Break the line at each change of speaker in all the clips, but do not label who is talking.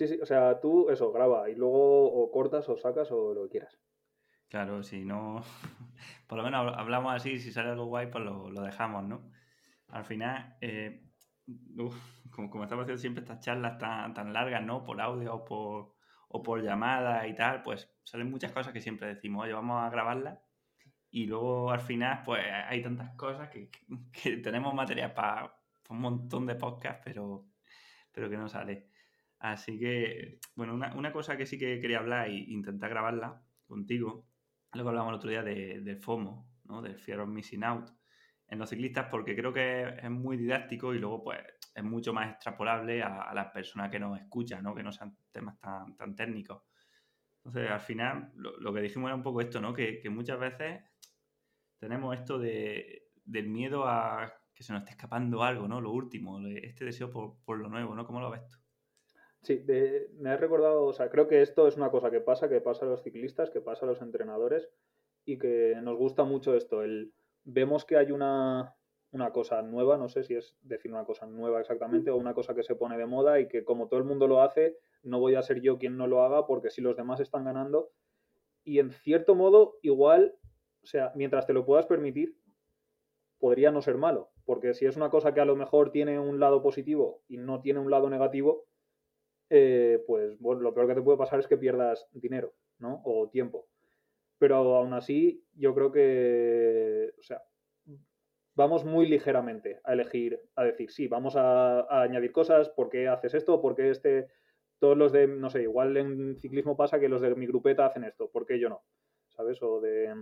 Sí, sí, o sea, tú eso, graba y luego o cortas o sacas o lo que quieras.
Claro, si no, por lo menos hablamos así, si sale algo guay, pues lo, dejamos, ¿no? Al final, eh, como, como, estamos haciendo siempre estas charlas tan, tan largas, ¿no? Por audio o por, o por llamada y tal, pues salen muchas cosas que siempre decimos, oye, vamos a grabarlas. Y luego al final, pues hay tantas cosas que, que tenemos material para un montón de podcasts, pero, pero que no sale. Así que, bueno, una, cosa que sí que quería hablar e intentar grabarla contigo, lo que hablamos el otro día de, del FOMO, ¿no? Del Fear of Missing Out en los ciclistas, porque creo que es muy didáctico y luego, pues, es mucho más extrapolable a, las personas que nos escuchan, ¿no? Que no sean temas tan, tan técnicos. Entonces, al final, lo, que dijimos era un poco esto, ¿no? Que, que muchas veces tenemos esto de, del miedo a que se nos esté escapando algo, ¿no? Lo último, este deseo por, por lo nuevo, ¿no? ¿Cómo lo ves tú?
Sí, me has recordado, o sea, creo que esto es una cosa que pasa, que pasa a los ciclistas, que pasa a los entrenadores y que nos gusta mucho esto. El, vemos que hay una, una cosa nueva, no sé si es decir una cosa nueva exactamente o una cosa que se pone de moda y que como todo el mundo lo hace, no voy a ser yo quien no lo haga porque si los demás están ganando y en cierto modo igual, o sea, mientras te lo puedas permitir, podría no ser malo, porque si es una cosa que a lo mejor tiene un lado positivo y no tiene un lado negativo, eh, pues bueno, lo peor que te puede pasar es que pierdas dinero, ¿no? O tiempo. Pero aún así, yo creo que, o sea, vamos muy ligeramente a elegir, a decir, sí, vamos a, añadir cosas, ¿por qué haces esto? ¿Por qué este, todos los de, no sé, igual en ciclismo pasa que los de mi grupeta hacen esto, ¿por qué yo no? ¿Sabes? O de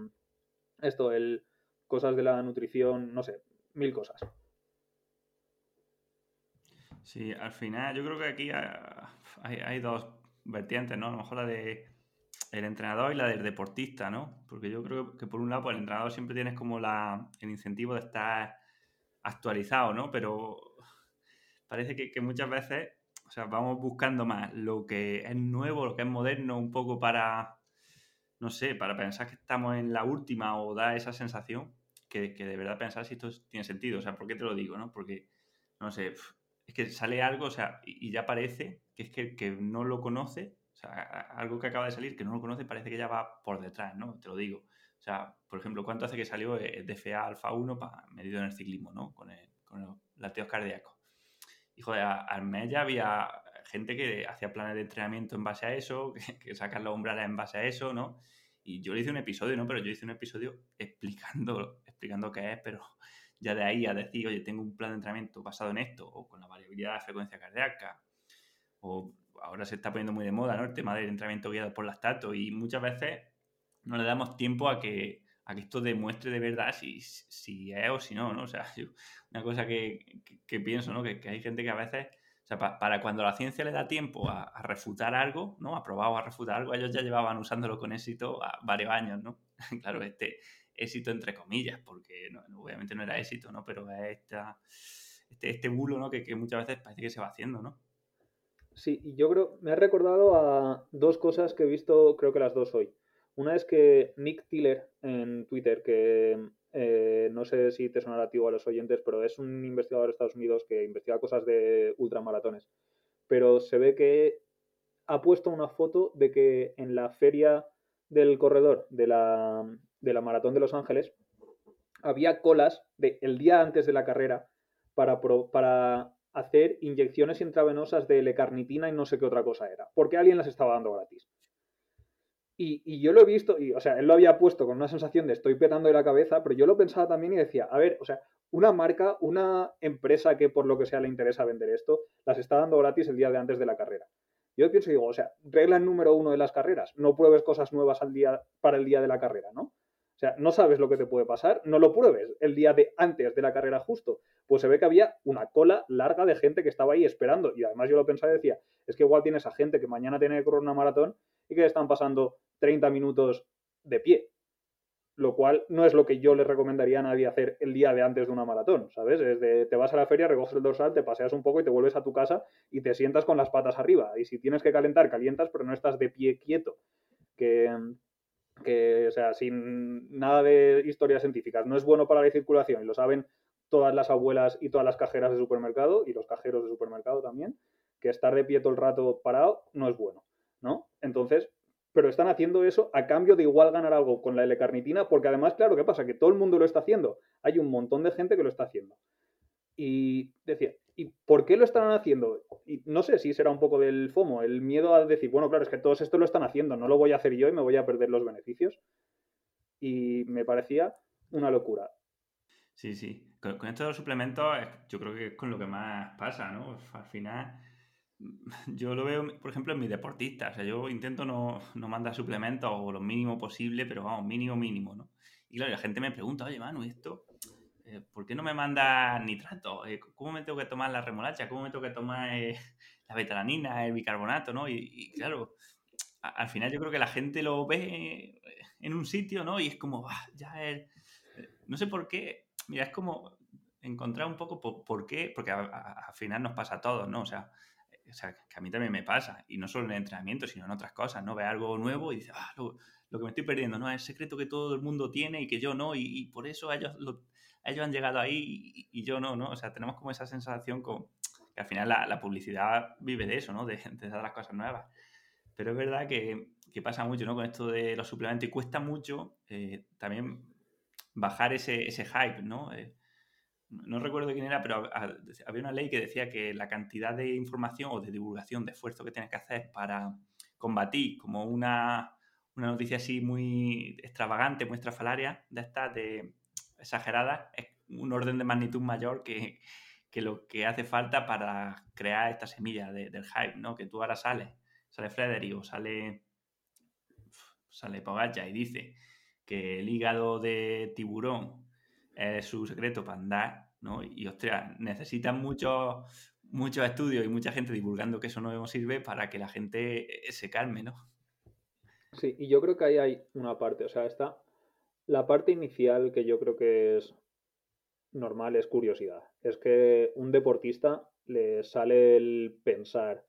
esto, el, cosas de la nutrición, no sé, mil cosas.
Sí, al final yo creo que aquí hay, dos vertientes, ¿no? A lo mejor la de el entrenador y la del deportista, ¿no? Porque yo creo que por un lado, pues el entrenador siempre tienes como la, el incentivo de estar actualizado, ¿no? Pero parece que, muchas veces, o sea, vamos buscando más lo que es nuevo, lo que es moderno, un poco para, no sé, para pensar que estamos en la última o da esa sensación que, que de verdad pensar si esto tiene sentido. O sea, ¿por qué te lo digo, no? Porque, no sé, es que sale algo, o sea, y ya parece que es que, que no lo conoce, o sea, algo que acaba de salir que no lo conoce parece que ya va por detrás, ¿no? Te lo digo. O sea, por ejemplo, ¿cuánto hace que salió el DFA Alfa 1 para, medido en el ciclismo, ¿no? Con, el, con los latidos cardíacos. Y joder, al mes ya había gente que hacía planes de entrenamiento en base a eso, que, que sacan los umbrales en base a eso, ¿no? Y yo le hice un episodio, ¿no? Pero yo hice un episodio explicando, explicando qué es, pero ya de ahí a decir, oye, tengo un plan de entrenamiento basado en esto, o con la variabilidad de la frecuencia cardíaca, o ahora se está poniendo muy de moda, ¿no? El tema del entrenamiento guiado por lactato, y muchas veces no le damos tiempo a que, a que esto demuestre de verdad si, si es o si no, ¿no? O sea, una cosa que, que, pienso, ¿no? Que, que, hay gente que a veces, o sea, para cuando la ciencia le da tiempo a, refutar algo, ¿no? A probar o a refutar algo, ellos ya llevaban usándolo con éxito varios años, ¿no? claro, este, éxito entre comillas, porque obviamente no era éxito, ¿no? Pero es esta, este, este bulo, ¿no? Que, muchas veces parece que se va haciendo, ¿no?
Sí, y yo creo, me ha recordado a dos cosas que he visto, creo que las dos hoy. Una es que Nick Tiller en Twitter, que eh, no sé si te sonará a ti o a los oyentes, pero es un investigador de Estados Unidos que investiga cosas de ultramaratones. Pero se ve que ha puesto una foto de que en la feria del corredor de la, de la Maratón de Los Ángeles, había colas de, el día antes de la carrera para, hacer inyecciones intravenosas de L-carnitina y no sé qué otra cosa era, porque alguien las estaba dando gratis. Y, yo lo he visto, y, o sea, él lo había puesto con una sensación de estoy petando de la cabeza, pero yo lo pensaba también y decía, a ver, o sea, una marca, una empresa que por lo que sea le interesa vender esto, las está dando gratis el día de antes de la carrera. Yo pienso y digo, o sea, regla número uno de las carreras, no pruebes cosas nuevas para el día de la carrera, ¿no? O sea, no sabes lo que te puede pasar, no lo pruebes el día de antes de la carrera justo. Pues se ve que había una cola larga de gente que estaba ahí esperando. Y además yo lo pensaba y decía, es que igual tienes a gente que mañana tiene que correr una maratón y que están pasando 30 minutos de pie lo cual no es lo que yo le recomendaría a nadie hacer el día de antes de una maratón, ¿sabes? Es de, te vas a la feria, recoges el dorsal, te paseas un poco y te vuelves a tu casa y te sientas con las patas arriba. Y si tienes que calentar, calientas, pero no estás de pie quieto. Que, que o sea, sin nada de historias científicas, no es bueno para la circulación y lo saben todas las abuelas y todas las cajeras de supermercado y los cajeros de supermercado también. que estar de pie todo el rato parado no es bueno, ¿no? Entonces, pero están haciendo eso a cambio de igual ganar algo con la L-carnitina, porque además, claro, ¿qué pasa? Que todo el mundo lo está haciendo. Hay un montón de gente que lo está haciendo. Y decía, ¿y por qué lo están haciendo? Y no sé si será un poco del FOMO, el miedo a decir, bueno, claro, es que todos esto lo están haciendo, no lo voy a hacer yo y me voy a perder los beneficios. Y me parecía una locura.
Sí, sí. Con, esto de los suplementos, yo creo que es con lo que más pasa, ¿no? Al final, yo lo veo, por ejemplo, en mis deportistas. O sea, yo intento no, no mandar suplementos o lo mínimo posible, pero vamos, mínimo, mínimo, ¿no? Y claro, la gente me pregunta, oye, Manu, ¿esto eh, ¿por qué no me manda nitrato? Eh, ¿Cómo me tengo que tomar la remolacha? ¿Cómo me tengo que tomar eh, la betalanina, el bicarbonato? ¿no? Y, claro, al final yo creo que la gente lo ve en un sitio, ¿no? Y es como, ah, ya es... No sé por qué, mira, es como encontrar un poco por, qué, porque al final nos pasa a todos, ¿no? O sea, o sea, que a mí también me pasa, y no solo en el entrenamiento, sino en otras cosas, ¿no? Ve algo nuevo y dices, ah, lo, que me estoy perdiendo, ¿no? Es el secreto que todo el mundo tiene y que yo no, y, y por eso ellos lo, ellos han llegado ahí y, yo no, ¿no? O sea, tenemos como esa sensación con, que al final la, publicidad vive de eso, ¿no? De, de, dar las cosas nuevas. Pero es verdad que, que, pasa mucho, ¿no? Con esto de los suplementos y cuesta mucho eh, también bajar ese, ese hype, ¿no? Eh, no recuerdo quién era, pero había una ley que decía que la cantidad de información o de divulgación, de esfuerzo que tienes que hacer para combatir como una, una noticia así muy extravagante, muy estrafalaria, de estas de exagerada, es un orden de magnitud mayor que, lo que hace falta para crear esta semilla del hype, ¿no? Que tú ahora sales, sale Frederick o sale, sale Pogacha y dice que el hígado de tiburón es su secreto para andar, ¿no? Y, ostras, necesitan muchos muchos estudios y mucha gente divulgando que eso no sirve para que la gente se calme, ¿no?
Sí, y yo creo que ahí hay una parte, o sea, está la parte inicial que yo creo que es normal es curiosidad. Es que un deportista le sale el pensar,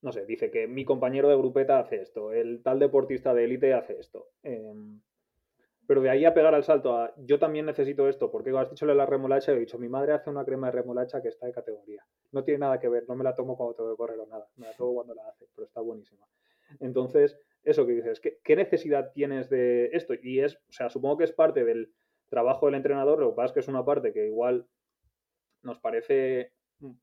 no sé, dice que mi compañero de grupeta hace esto, el tal deportista de élite hace esto. Em, pero de ahí a pegar al salto a yo también necesito esto, porque has dicho la remolacha y he dicho, mi madre hace una crema de remolacha que está de categoría. No tiene nada que ver, no me la tomo cuando tengo que correr o nada, me la tomo cuando la hace, pero está buenísima. Entonces, eso que dices, ¿qué, necesidad tienes de esto? Y es, o sea, supongo que es parte del trabajo del entrenador, lo que pasa es que es una parte que igual nos parece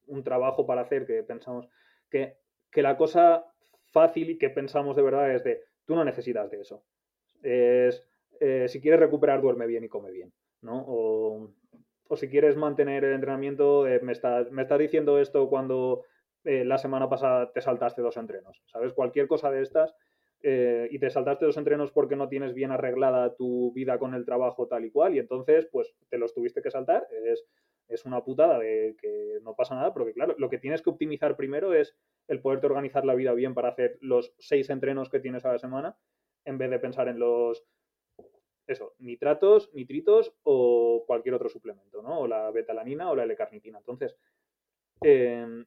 un trabajo para hacer que pensamos que, que la cosa fácil y que pensamos de verdad es de, tú no necesitas de eso. Es, eh, si quieres recuperar, duerme bien y come bien, ¿no? O, o si quieres mantener el entrenamiento, eh, me, estás, me estás diciendo esto cuando eh, la semana pasada te saltaste dos entrenos, ¿sabes? Cualquier cosa de estas eh, y te saltaste dos entrenos porque no tienes bien arreglada tu vida con el trabajo tal y cual y entonces pues te los tuviste que saltar, es, es una putada de que no pasa nada, porque claro, lo que tienes que optimizar primero es el poderte organizar la vida bien para hacer los seis entrenos que tienes a la semana en vez de pensar en los eso, nitratos, nitritos o cualquier otro suplemento, ¿no? O la betalanina o la L-carnitina. Entonces, em,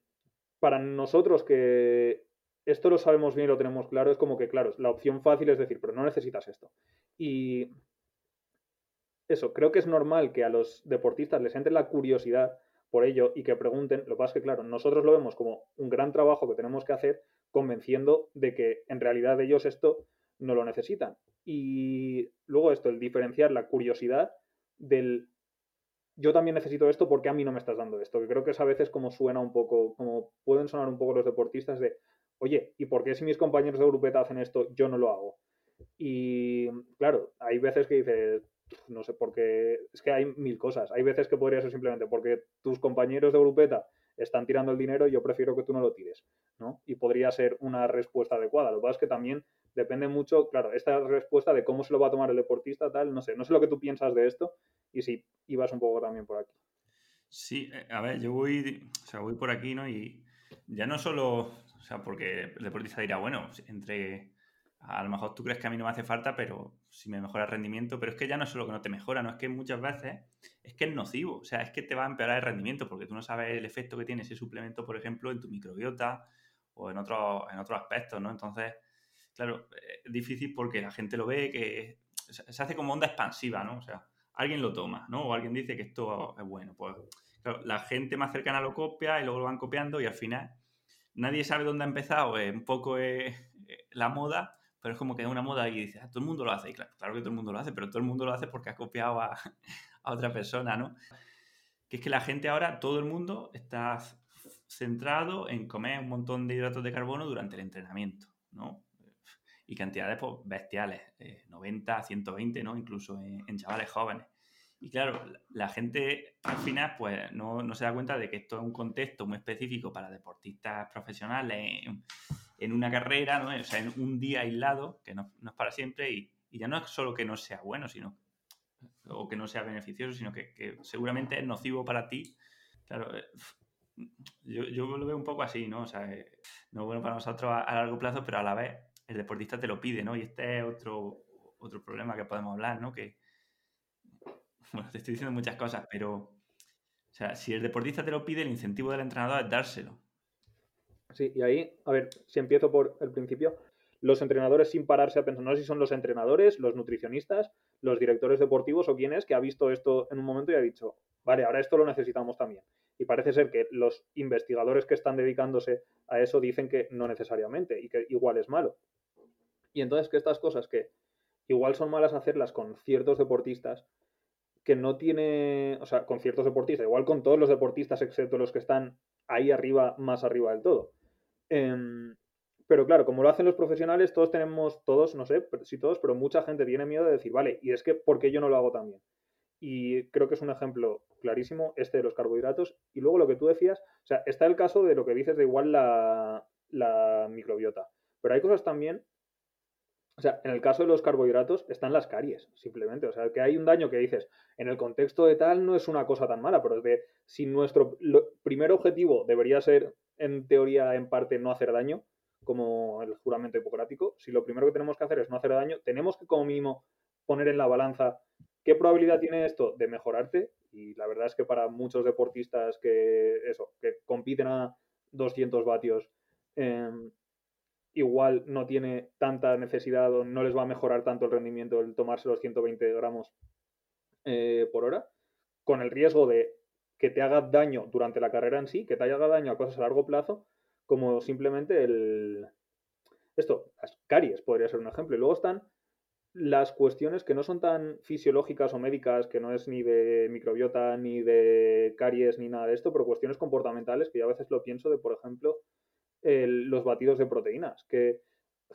para nosotros que esto lo sabemos bien y lo tenemos claro, es como que, claro, la opción fácil es decir, pero no necesitas esto. Y eso, creo que es normal que a los deportistas les entre la curiosidad por ello y que pregunten. Lo que pasa es que, claro, nosotros lo vemos como un gran trabajo que tenemos que hacer convenciendo de que en realidad ellos esto no lo necesitan. Y luego esto, el diferenciar la curiosidad del yo también necesito esto porque a mí no me estás dando esto, que creo que es a veces como suena un poco, como pueden sonar un poco los deportistas de, oye, ¿y por qué si mis compañeros de grupeta hacen esto, yo no lo hago? Y claro, hay veces que dices, no sé por qué, es que hay mil cosas. Hay veces que podría ser simplemente porque tus compañeros de grupeta están tirando el dinero yo prefiero que tú no lo tires, ¿no? Y podría ser una respuesta adecuada. Lo que pasa es que también depende mucho, claro, esta respuesta de cómo se lo va a tomar el deportista, tal, no sé, no sé lo que tú piensas de esto y si ibas un poco también por aquí.
Sí, eh, a ver, yo voy, o sea, voy por aquí, ¿no? Y ya no solo o sea, porque el deportista dirá, bueno, entre. A lo mejor tú crees que a mí no me hace falta, pero si me mejora el rendimiento. Pero es que ya no es solo que no te mejora, no es que muchas veces es que es nocivo. O sea, es que te va a empeorar el rendimiento porque tú no sabes el efecto que tiene ese suplemento, por ejemplo, en tu microbiota o en, otros en otros aspectos, ¿no? Entonces, claro, es difícil porque la gente lo ve que se hace como onda expansiva, ¿no? O sea, alguien lo toma, ¿no? O alguien dice que esto es bueno. Pues, claro, la gente más cercana lo copia y luego lo van copiando y al final nadie sabe dónde ha empezado, es un poco eh, la moda, pero es como que es una moda y dices, ah, todo el mundo lo hace. Y claro, claro que todo el mundo lo hace, pero todo el mundo lo hace porque ha copiado a, a otra persona, ¿no? Que es que la gente ahora, todo el mundo está centrado en comer un montón de hidratos de carbono durante el entrenamiento, ¿no? Y cantidades pues, bestiales, 90, 120, ¿no? Incluso en, chavales jóvenes. Y claro, la gente al final pues no, no, se da cuenta de que esto es un contexto muy específico para deportistas profesionales en, en una carrera, ¿no? O sea, en un día aislado, que no, no es para siempre, y, y, ya no es solo que no sea bueno, sino o que no sea beneficioso, sino que, que seguramente es nocivo para ti. Claro, eh, yo, yo, lo veo un poco así, ¿no? O sea, eh, no bueno para nosotros a, a, largo plazo, pero a la vez el deportista te lo pide, ¿no? Y este es otro, otro problema que podemos hablar, ¿no? Que, bueno, te estoy diciendo muchas cosas, pero, o sea, si el deportista te lo pide, el incentivo del entrenador es dárselo.
Sí, y ahí, a ver, si empiezo por el principio, los entrenadores sin pararse a pensar, no sé si son los entrenadores, los nutricionistas, los directores deportivos o quién es que ha visto esto en un momento y ha dicho, vale, ahora esto lo necesitamos también. Y parece ser que los investigadores que están dedicándose a eso dicen que no necesariamente y que igual es malo. Y entonces que estas cosas que igual son malas hacerlas con ciertos deportistas, que no tiene, o sea, con ciertos deportistas, igual con todos los deportistas excepto los que están ahí arriba, más arriba del todo. Eh, pero claro, como lo hacen los profesionales, todos tenemos, todos, no sé si todos, pero mucha gente tiene miedo de decir, vale, y es que, ¿por qué yo no lo hago también? Y creo que es un ejemplo clarísimo este de los carbohidratos. Y luego lo que tú decías, o sea, está el caso de lo que dices de igual la microbiota. Pero hay cosas también, o sea, en el caso de los carbohidratos están las caries, simplemente. O sea, que hay un daño que dices, en el contexto de tal no es una cosa tan mala, pero es de, si nuestro primer objetivo debería ser, en teoría, en parte, no hacer daño, como el juramento hipocrático, si lo primero que tenemos que hacer es no hacer daño, tenemos que como mínimo poner en la balanza qué probabilidad tiene esto de mejorarte y la verdad es que para muchos deportistas que eso, que compiten a 200 vatios, eh, igual no tiene tanta necesidad o no les va a mejorar tanto el rendimiento el tomarse los 120 gramos eh, por hora, con el riesgo de que te haga daño durante la carrera en sí, que te haga daño a cosas a largo plazo, como simplemente el... Esto, las caries podría ser un ejemplo. Y luego están las cuestiones que no son tan fisiológicas o médicas, que no es ni de microbiota, ni de caries, ni nada de esto, pero cuestiones comportamentales, que yo a veces lo pienso de, por ejemplo, los batidos de proteínas, que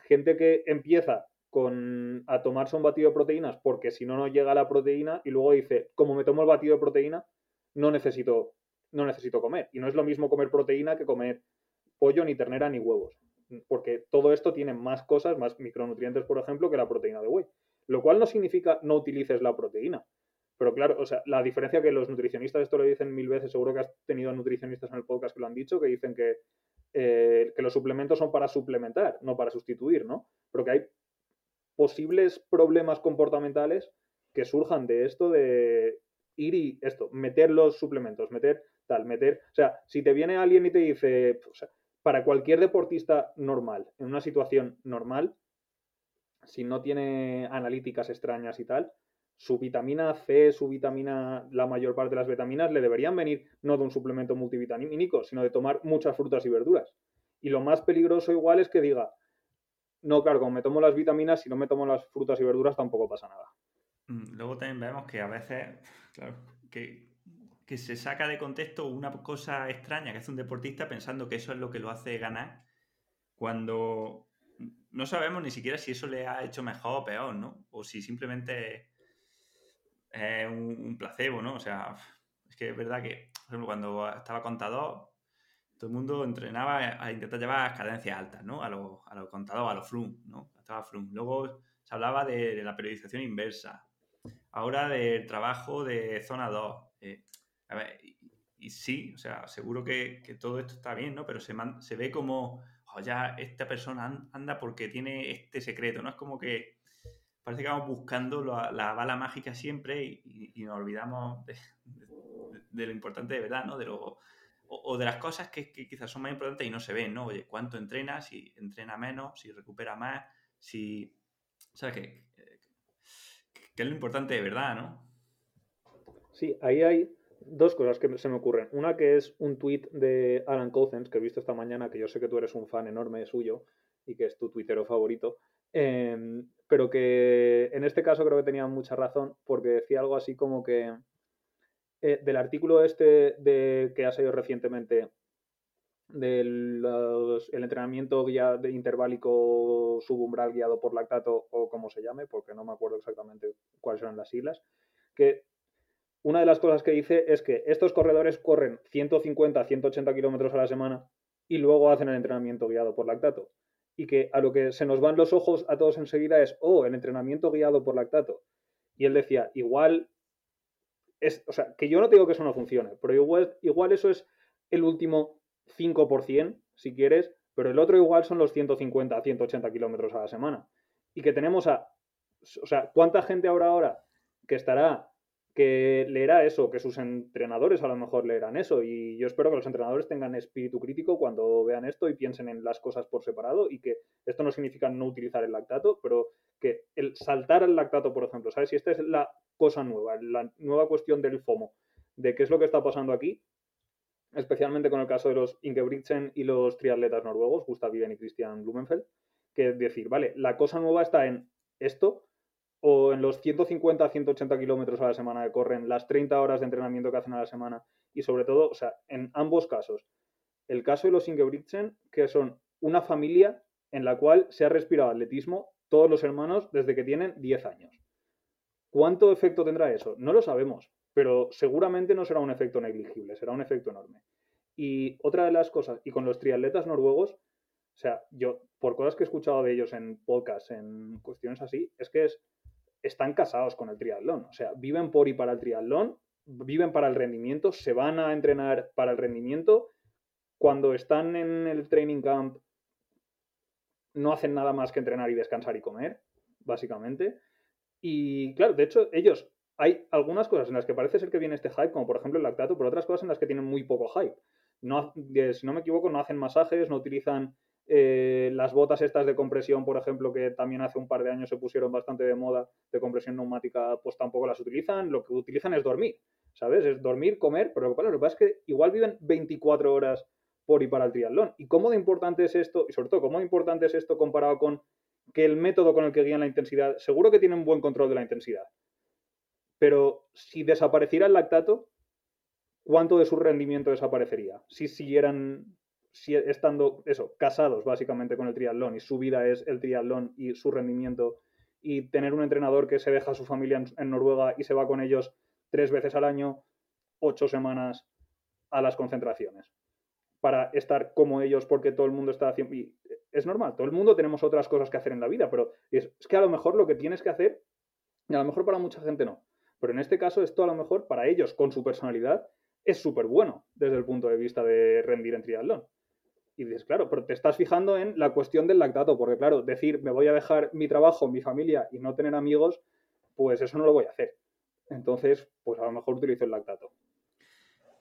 gente que empieza con, a tomarse un batido de proteínas porque si no, no llega la proteína y luego dice, como me tomo el batido de proteína, no necesito, no necesito comer. Y no es lo mismo comer proteína que comer pollo, ni ternera, ni huevos. Porque todo esto tiene más cosas, más micronutrientes, por ejemplo, que la proteína de whey. Lo cual no significa no utilices la proteína. Pero claro, o sea, la diferencia que los nutricionistas, esto lo dicen mil veces, seguro que has tenido nutricionistas en el podcast que lo han dicho, que dicen que, eh, que los suplementos son para suplementar, no para sustituir, ¿no? Pero que hay posibles problemas comportamentales que surjan de esto de ir y esto, meter los suplementos, meter tal, meter, o sea, si te viene alguien y te dice, para cualquier deportista normal, en una situación normal, si no tiene analíticas extrañas y tal, su vitamina C, su vitamina, la mayor parte de las vitaminas le deberían venir no de un suplemento multivitamínico, sino de tomar muchas frutas y verduras. Y lo más peligroso igual es que diga, no, claro, me tomo las vitaminas, si no me tomo las frutas y verduras tampoco pasa nada.
Mm, luego también vemos que a veces, claro, que que se saca de contexto una cosa extraña que hace un deportista pensando que eso es lo que lo hace ganar, cuando no sabemos ni siquiera si eso le ha hecho mejor o peor, ¿no? O si simplemente es un, placebo, ¿no? O sea, es que es verdad que, por ejemplo, cuando estaba contador, todo el mundo entrenaba a intentar llevar cadencias altas, ¿no? A los a lo contadores, a los frum, ¿no? Estaba frum. Luego se hablaba de, la periodización inversa. Ahora del trabajo de zona 2. Eh, a ver, y, sí, o sea, seguro que, todo esto está bien, ¿no? Pero se, se ve como, oh, ya esta persona anda porque tiene este secreto, ¿no? Es como que parece que vamos buscando la, bala mágica siempre y, nos olvidamos de, lo importante de verdad, ¿no? De lo, o, de las cosas que, quizás son más importantes y no se ven, ¿no? Oye, ¿cuánto entrena? Si entrena menos, si recupera más, si... ¿Sabes qué? Que es lo importante de verdad, ¿no?
Sí, ahí hay dos cosas que se me ocurren. Una que es un tweet de Alan Cousins que he visto esta mañana, que yo sé que tú eres un fan enorme suyo y que es tu tuitero favorito, em, pero que en este caso creo que tenía mucha razón porque decía algo así como que eh, del artículo este de, que ha salido recientemente del el entrenamiento guía de interválico subumbral guiado por lactato o como se llame, porque no me acuerdo exactamente cuáles eran las siglas, que una de las cosas que dice es que estos corredores corren 150, 180 kilómetros a la semana y luego hacen el entrenamiento guiado por lactato. Y que a lo que se nos van los ojos a todos enseguida es, oh, el entrenamiento guiado por lactato. Y él decía, igual, es, o sea, que yo no digo que eso no funcione, pero igual, igual eso es el último 5%, si quieres, pero el otro igual son los 150, 180 kilómetros a la semana. Y que tenemos a, o sea, ¿cuánta gente habrá ahora que estará que leerá eso, que sus entrenadores a lo mejor leerán eso. Y yo espero que los entrenadores tengan espíritu crítico cuando vean esto y piensen en las cosas por separado y que esto no significa no utilizar el lactato, pero que el saltar al lactato, por ejemplo, ¿sabes? Si esta es la cosa nueva, la nueva cuestión del FOMO, de qué es lo que está pasando aquí, especialmente con el caso de los Ingebrigtsen y los triatletas noruegos, Gustav y Christian Blumenfeld, que es decir, vale, la cosa nueva está en esto, o en los 150 180 kilómetros a la semana que corren, las 30 horas de entrenamiento que hacen a la semana y sobre todo, o sea, en ambos casos. El caso de los Ingebrigtsen, que son una familia en la cual se ha respirado atletismo todos los hermanos desde que tienen 10 años. ¿Cuánto efecto tendrá eso? No lo sabemos, pero seguramente no será un efecto negligible, será un efecto enorme. Y otra de las cosas, y con los triatletas noruegos, o sea, yo, por cosas que he escuchado de ellos en podcasts, en cuestiones así, es que es están casados con el triatlón. O sea, viven por y para el triatlón, viven para el rendimiento, se van a entrenar para el rendimiento. Cuando están en el training camp, no hacen nada más que entrenar y descansar y comer, básicamente. Y claro, de hecho, ellos, hay algunas cosas en las que parece ser que viene este hype, como por ejemplo el lactato, pero otras cosas en las que tienen muy poco hype. Si no me equivoco, no hacen masajes, no utilizan eh, las botas estas de compresión, por ejemplo, que también hace un par de años se pusieron bastante de moda de compresión neumática, pues tampoco las utilizan. Lo que utilizan es dormir, ¿sabes? Es dormir, comer, pero lo que pasa es que igual viven 24 horas por y para el triatlón. ¿Y cómo de importante es esto? Y sobre todo, ¿cómo de importante es esto comparado con que el método con el que guían la intensidad, seguro que tienen buen control de la intensidad. Pero si desapareciera el lactato, ¿cuánto de su rendimiento desaparecería? Si siguieran si estando eso, casados básicamente con el triatlón y su vida es el triatlón y su rendimiento y tener un entrenador que se deja a su familia en, Noruega y se va con ellos tres veces al año, ocho semanas a las concentraciones para estar como ellos porque todo el mundo está haciendo... Es normal, todo el mundo tenemos otras cosas que hacer en la vida, pero es, es que a lo mejor lo que tienes que hacer, y a lo mejor para mucha gente no, pero en este caso esto a lo mejor para ellos con su personalidad es súper bueno desde el punto de vista de rendir en triatlón. Y dices, claro, pero te estás fijando en la cuestión del lactato, porque claro, decir me voy a dejar mi trabajo, mi familia y no tener amigos, pues eso no lo voy a hacer. Entonces, pues a lo mejor utilizo el lactato.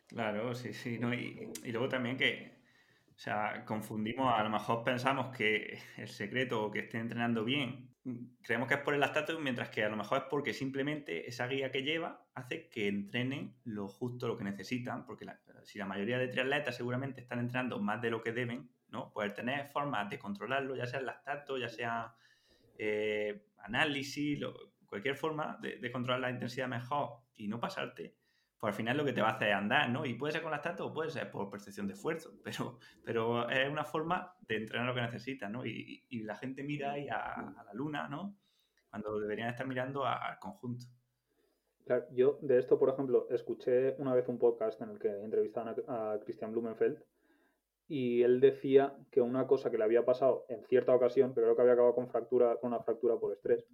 Claro, sí, sí. No, y, y luego también que, o sea, confundimos, a lo mejor pensamos que el secreto o que estén entrenando bien, creemos que es por el lactato, mientras que a lo mejor es porque simplemente esa guía que lleva hace que entrenen lo justo, lo que necesitan, porque si la mayoría de triatletas seguramente están entrenando más de lo que deben, ¿no? Poder tener formas de controlarlo, ya sea el lactato, ya sea eh, análisis, cualquier forma de controlar la intensidad mejor y no pasarte, pues al final lo que te va a hacer es andar, ¿no? Y puede ser con lactato o puede ser por percepción de esfuerzo, pero, pero es una forma de entrenar lo que necesitas, ¿no? Y, la gente mira ahí a, la luna, ¿no? Cuando deberían estar mirando al conjunto.
Claro, yo de esto, por ejemplo, escuché una vez un podcast en el que entrevistaban a, a Christian Blumenfeld y él decía que una cosa que le había pasado en cierta ocasión, pero creo que había acabado con fractura, con una fractura por estrés,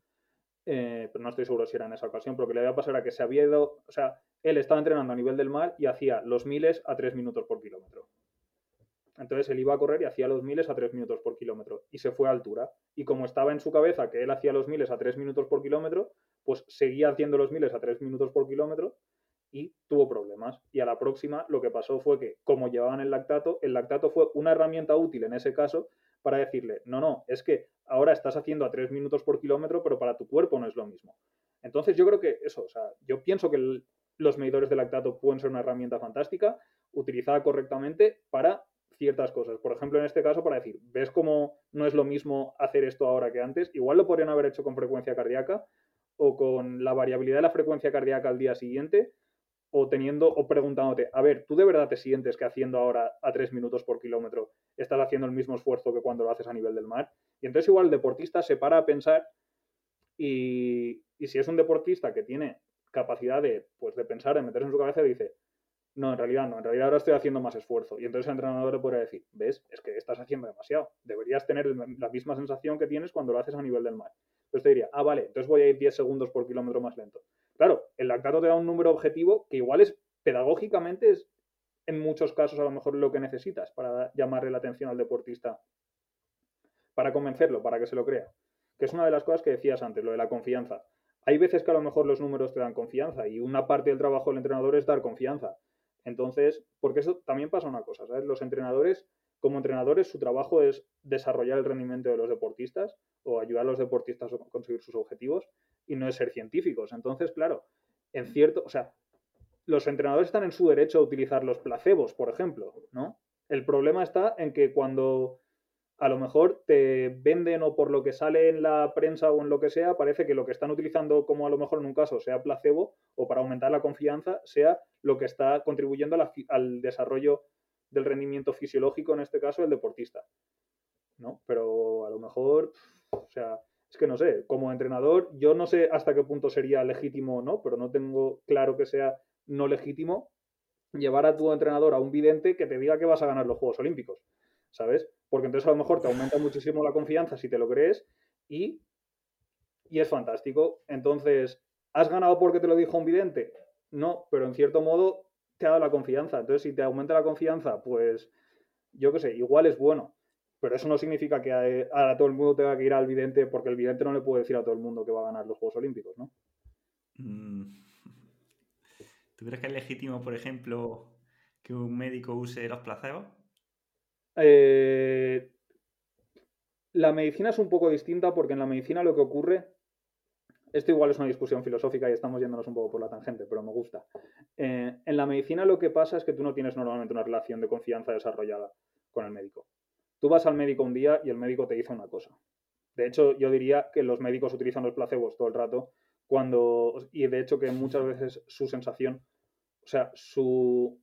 eh, pero no estoy seguro si era en esa ocasión, pero que le había pasado era que se había ido, o sea, él estaba entrenando a nivel del mar y hacía los miles a 3 minutos por kilómetro. Entonces él iba a correr y hacía los miles a 3 minutos por kilómetro y se fue a altura. Y como estaba en su cabeza que él hacía los miles a 3 minutos por kilómetro, pues seguía haciendo los miles a 3 minutos por kilómetro y tuvo problemas. Y a la próxima lo que pasó fue que como llevaban el lactato, el lactato fue una herramienta útil en ese caso para decirle, no, no, es que ahora estás haciendo a 3 minutos por kilómetro, pero para tu cuerpo no es lo mismo. Entonces yo creo que eso, o sea, yo pienso que los medidores de lactato pueden ser una herramienta fantástica, utilizada correctamente para ciertas cosas. Por ejemplo, en este caso, para decir, ¿ves cómo no es lo mismo hacer esto ahora que antes? Igual lo podrían haber hecho con frecuencia cardíaca o con la variabilidad de la frecuencia cardíaca al día siguiente o teniendo o preguntándote, a ver, ¿tú de verdad te sientes que haciendo ahora a 3 minutos por kilómetro estás haciendo el mismo esfuerzo que cuando lo haces a nivel del mar? Y entonces igual el deportista se para a pensar y, si es un deportista que tiene capacidad de, pues, de pensar, de meterse en su cabeza dice, no, en realidad no, en realidad ahora estoy haciendo más esfuerzo. Y entonces el entrenador le podría decir, ves, es que estás haciendo demasiado. Deberías tener la misma sensación que tienes cuando lo haces a nivel del mar. Entonces te diría, ah, vale, entonces voy a ir 10 segundos por kilómetro más lento. Claro, el lactato te da un número objetivo que igual es pedagógicamente es en muchos casos a lo mejor lo que necesitas para llamarle la atención al deportista, para convencerlo, para que se lo crea. Que es una de las cosas que decías antes, lo de la confianza. Hay veces que a lo mejor los números te dan confianza y una parte del trabajo del entrenador es dar confianza. Entonces, porque eso también pasa una cosa, ¿sabes? Los entrenadores, como entrenadores, su trabajo es desarrollar el rendimiento de los deportistas o ayudar a los deportistas a conseguir sus objetivos y no es ser científicos. Entonces, claro, en cierto, o sea, los entrenadores están en su derecho a utilizar los placebos, por ejemplo, ¿no? El problema está en que cuando a lo mejor te venden o por lo que sale en la prensa o en lo que sea, parece que lo que están utilizando como a lo mejor en un caso sea placebo o para aumentar la confianza sea lo que está contribuyendo al desarrollo del rendimiento fisiológico, en este caso el deportista. ¿No? Pero a lo mejor, o sea, es que no sé, como entrenador, yo no sé hasta qué punto sería legítimo o no, pero no tengo claro que sea no legítimo llevar a tu entrenador a un vidente que te diga que vas a ganar los Juegos Olímpicos, ¿sabes? Porque entonces a lo mejor te aumenta muchísimo la confianza si te lo crees y, y es fantástico. Entonces, ¿has ganado porque te lo dijo un vidente? No, pero en cierto modo te ha dado la confianza. Entonces, si te aumenta la confianza, pues yo qué sé, igual es bueno. Pero eso no significa que a, todo el mundo tenga que ir al vidente, porque el vidente no le puede decir a todo el mundo que va a ganar los Juegos Olímpicos, ¿no?
Mm. ¿Tú crees que es legítimo, por ejemplo, que un médico use los placebos?
Eh, la medicina es un poco distinta porque en la medicina lo que ocurre, esto igual es una discusión filosófica y estamos yéndonos un poco por la tangente, pero me gusta. Eh, en la medicina lo que pasa es que tú no tienes normalmente una relación de confianza desarrollada con el médico. Tú vas al médico un día y el médico te dice una cosa. De hecho, yo diría que los médicos utilizan los placebos todo el rato cuando, y de hecho que muchas veces su sensación, o sea, su,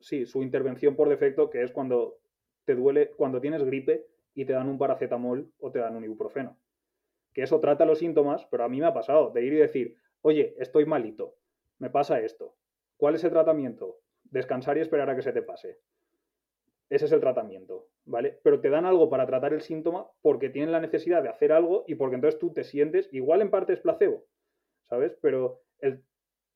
sí, su intervención por defecto, que es cuando te duele, cuando tienes gripe y te dan un paracetamol o te dan un ibuprofeno. Que eso trata los síntomas, pero a mí me ha pasado de ir y decir, oye, estoy malito, me pasa esto. ¿Cuál es el tratamiento? Descansar y esperar a que se te pase. Ese es el tratamiento, ¿vale? Pero te dan algo para tratar el síntoma porque tienen la necesidad de hacer algo y porque entonces tú te sientes, igual en parte es placebo, ¿sabes? Pero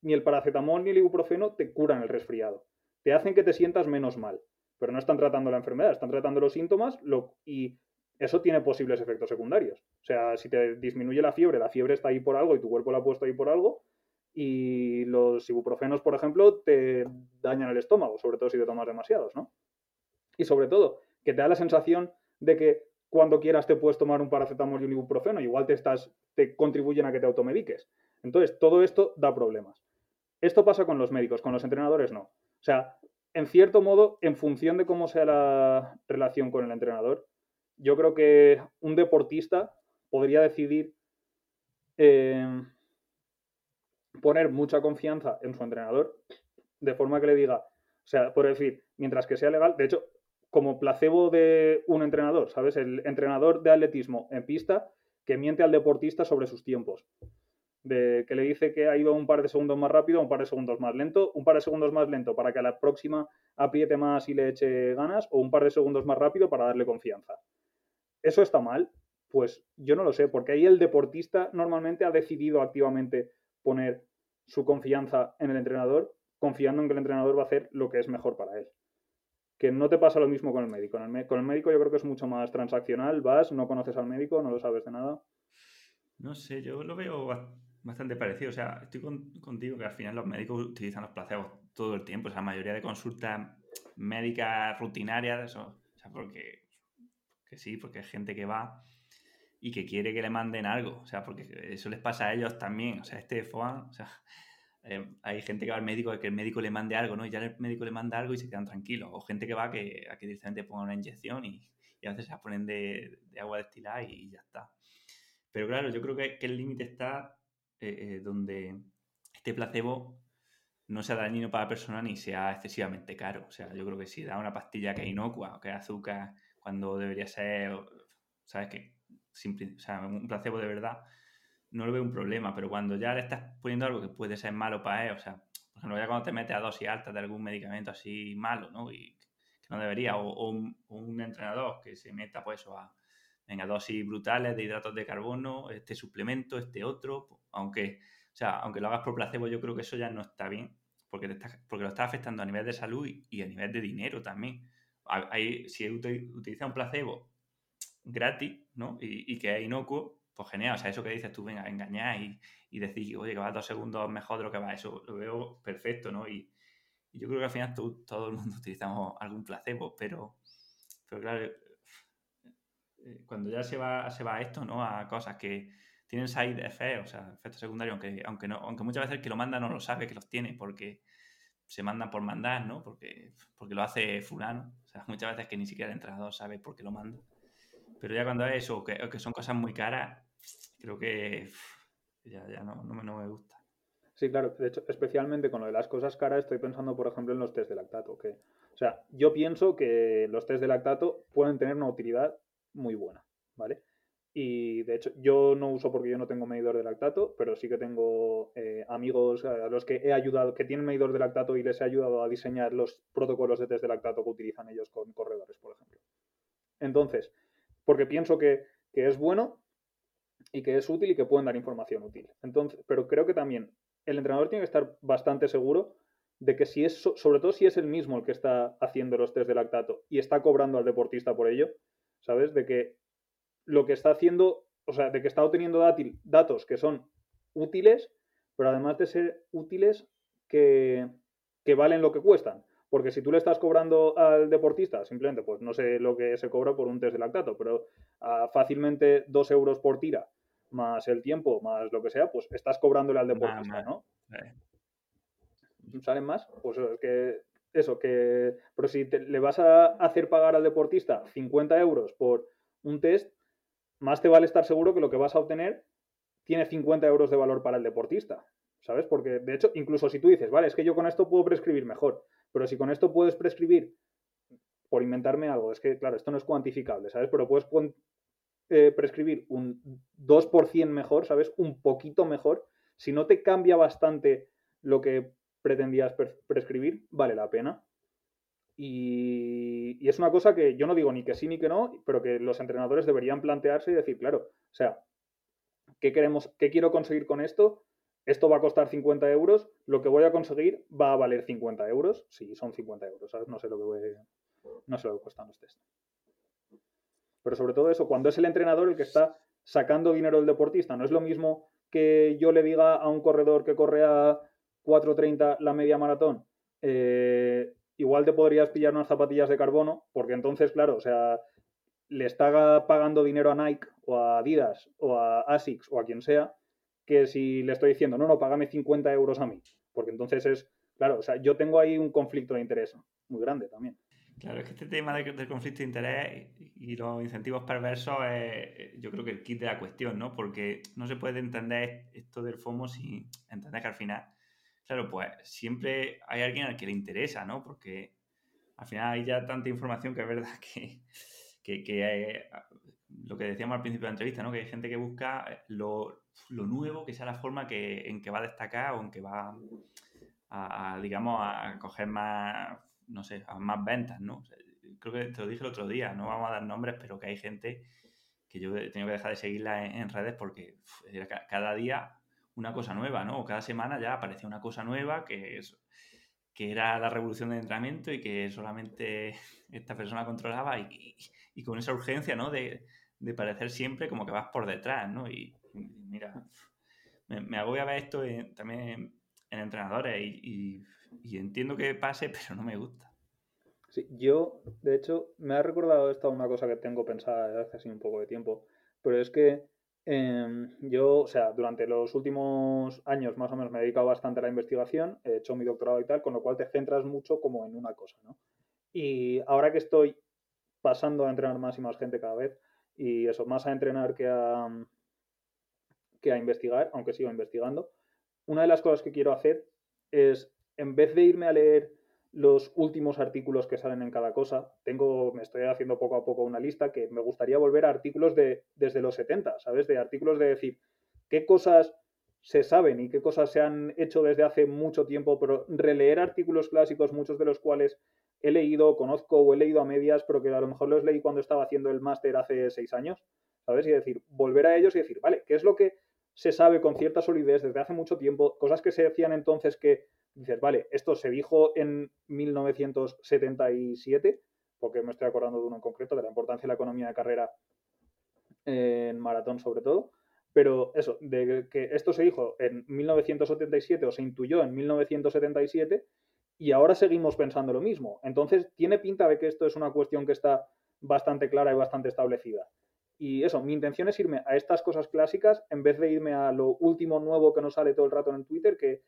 ni el paracetamol ni el ibuprofeno te curan el resfriado. Te hacen que te sientas menos mal, pero no están tratando la enfermedad, están tratando los síntomas y eso tiene posibles efectos secundarios. O sea, si te disminuye la fiebre, la fiebre está ahí por algo y tu cuerpo la ha puesto ahí por algo, y los ibuprofenos, por ejemplo, te dañan el estómago, sobre todo si te tomas demasiados, ¿no? Y sobre todo, que te da la sensación de que cuando quieras te puedes tomar un paracetamol y un ibuprofeno, igual te, estás, te contribuyen a que te automediques. Entonces, todo esto da problemas. Esto pasa con los médicos, con los entrenadores no. O sea, en cierto modo, en función de cómo sea la relación con el entrenador, yo creo que un deportista podría decidir eh, poner mucha confianza en su entrenador, de forma que le diga, o sea, por decir, mientras que sea legal, de hecho, como placebo de un entrenador, ¿sabes? El entrenador de atletismo en pista que miente al deportista sobre sus tiempos. Que le dice que ha ido un par de segundos más rápido, un par de segundos más lento, un par de segundos más lento para que a la próxima apriete más y le eche ganas, o un par de segundos más rápido para darle confianza. ¿Eso está mal? Pues yo no lo sé, porque ahí el deportista normalmente ha decidido activamente poner su confianza en el entrenador, confiando en que el entrenador va a hacer lo que es mejor para él que no te pasa lo mismo con el médico. Con el, médico yo creo que es mucho más transaccional, vas, no conoces al médico, no lo sabes de nada.
No sé, yo lo veo bastante parecido. O sea, estoy contigo que al final los médicos utilizan los placebos todo el tiempo. O sea, la mayoría de consultas médicas rutinarias, o sea, porque que sí, porque hay gente que va y que quiere que le manden algo. O sea, porque eso les pasa a ellos también. O sea, este FOAN, o sea, eh, hay gente que va al médico a que el médico le mande algo, ¿no? Y ya el médico le manda algo y se quedan tranquilos. O gente que va a que, a que directamente ponga una inyección y, a veces se la ponen de, agua destilada y, ya está. Pero claro, yo creo que, el límite está eh, donde este placebo no sea dañino para la persona ni sea excesivamente caro. O sea, yo creo que si da una pastilla que es inocua o que es azúcar cuando debería ser, ¿sabes? Que o sea, un placebo de verdad, no lo veo un problema, pero cuando ya le estás poniendo algo que puede ser malo para él, o sea, por ejemplo, ya cuando te metes a dosis altas de algún medicamento así malo, ¿no? Y que no debería, o, un, entrenador que se meta, pues, a, venga, dosis brutales de hidratos de carbono, este suplemento, este otro, aunque, o sea, aunque lo hagas por placebo, yo creo que eso ya no está bien, porque, te porque lo está afectando a nivel de salud y, a nivel de dinero también. Hay, si utiliza un placebo gratis, ¿no? Y, que es inocuo, pues genial. O sea, eso que dices tú, venga, engañar y, y decir, oye, que va dos segundos mejor de lo que va, eso lo veo perfecto, ¿no? Y, yo creo que al final todo el mundo utilizamos algún placebo, pero, pero claro, eh, cuando ya se va, se va a esto, ¿no? A cosas que tienen side effects, o sea, efectos secundarios, aunque, aunque, aunque muchas veces el que lo manda no lo sabe que los tiene porque se mandan por mandar, ¿no? Porque, porque lo hace fulano. O sea, muchas veces que ni siquiera el entrenador sabe por qué lo manda. Pero ya cuando es eso, que, que son cosas muy caras, creo que ya, ya no, no, me gusta.
Sí, claro. De hecho, especialmente con lo de las cosas caras, estoy pensando, por ejemplo, en los test de lactato. Que, o sea, yo pienso que los test de lactato pueden tener una utilidad muy buena, ¿vale? Y de hecho, yo no uso porque yo no tengo medidor de lactato, pero sí que tengo eh, amigos a los que he ayudado, que tienen medidor de lactato y les he ayudado a diseñar los protocolos de test de lactato que utilizan ellos con corredores, por ejemplo. Entonces, porque pienso que, es bueno y que es útil y que pueden dar información útil. Entonces, pero creo que también el entrenador tiene que estar bastante seguro de que si es, sobre todo si es el mismo el que está haciendo los test de lactato y está cobrando al deportista por ello, ¿sabes? De que lo que está haciendo, o sea, de que está obteniendo datos que son útiles, pero además de ser útiles que, valen lo que cuestan. Porque si tú le estás cobrando al deportista, simplemente, pues no sé lo que se cobra por un test de lactato, pero fácilmente dos euros por tira, más el tiempo, más lo que sea, pues estás cobrándole al deportista, ¿no? ¿Salen más? Pues es que eso, que. Pero si le vas a hacer pagar al deportista 50 euros por un test, más te vale estar seguro que lo que vas a obtener tiene 50 euros de valor para el deportista. ¿Sabes? Porque, de hecho, incluso si tú dices, vale, es que yo con esto puedo prescribir mejor, pero si con esto puedes prescribir, por inventarme algo, es que, claro, esto no es cuantificable, ¿sabes? Pero puedes eh, prescribir un 2% mejor, ¿sabes? Un poquito mejor. Si no te cambia bastante lo que pretendías prescribir, vale la pena. Y, es una cosa que yo no digo ni que sí ni que no, pero que los entrenadores deberían plantearse y decir, claro, o sea, ¿qué, queremos, qué quiero conseguir con esto? Esto va a costar 50 euros, lo que voy a conseguir va a valer 50 euros, sí, son 50 euros, ¿sabes? No sé lo que, voy, no sé lo que cuestan los test. Pero sobre todo eso, cuando es el entrenador el que está sacando dinero del deportista, no es lo mismo que yo le diga a un corredor que corre a 4.30 la media maratón, eh, igual te podrías pillar unas zapatillas de carbono, porque entonces, claro, o sea, le está pagando dinero a Nike o a Adidas o a Asics o a quien sea, que si le estoy diciendo, no, no, págame 50 euros a mí, porque entonces es, claro, o sea, yo tengo ahí un conflicto de interés muy grande también.
Claro, es que este tema del conflicto de interés y los incentivos perversos es, yo creo que el kit de la cuestión, ¿no? Porque no se puede entender esto del FOMO sin entender que al final claro, pues siempre hay alguien al que le interesa, ¿no? Porque al final hay ya tanta información que es verdad que, que, lo que decíamos al principio de la entrevista, ¿no? Que hay gente que busca eh, lo, nuevo, que sea la forma que, en que va a destacar o en que va a, digamos, a coger más, no sé, a más ventas, ¿no? creo que te lo dije el otro día, no vamos a dar nombres, pero que hay gente que yo he tenido que dejar de seguirla en, redes porque cada día una cosa nueva, ¿no? O cada semana ya aparecía una cosa nueva que, es, que era la revolución del entrenamiento y que solamente esta persona controlaba y, con esa urgencia, ¿no? De, parecer siempre como que vas por detrás, ¿no? Y, mira, me, me agobia ver esto también en, entrenadores y, entiendo que pase, pero no me gusta.
Sí, yo, de hecho, me ha recordado esto una cosa que tengo pensada desde hace así un poco de tiempo, pero es que Em, yo, o sea, durante los últimos años más o menos me he dedicado bastante a la investigación, he hecho mi doctorado y tal, con lo cual te centras mucho como en una cosa, ¿no? Y ahora que estoy pasando a entrenar más y más gente cada vez, y eso, más a entrenar que a, que a investigar, aunque sigo investigando, una de las cosas que quiero hacer es, en vez de irme a leer los últimos artículos que salen en cada cosa. Tengo, me estoy haciendo poco a poco una lista que me gustaría volver a artículos de desde los 70, ¿sabes? De artículos de decir qué cosas se saben y qué cosas se han hecho desde hace mucho tiempo, pero releer artículos clásicos, muchos de los cuales he leído, conozco o he leído a medias, pero que a lo mejor los leí cuando estaba haciendo el máster hace seis años, ¿sabes? Y decir, volver a ellos y decir, vale, ¿qué es lo que se sabe con cierta solidez desde hace mucho tiempo? Cosas que se decían entonces que dices, vale, esto se dijo en 1977, porque me estoy acordando de uno en concreto, de la importancia de la economía de carrera en maratón sobre todo, pero eso, de que esto se dijo en 1977 o se intuyó en 1977 y ahora seguimos pensando lo mismo. Entonces, tiene pinta de que esto es una cuestión que está bastante clara y bastante establecida. Y eso, mi intención es irme a estas cosas clásicas en vez de irme a lo último nuevo que nos sale todo el rato en Twitter, que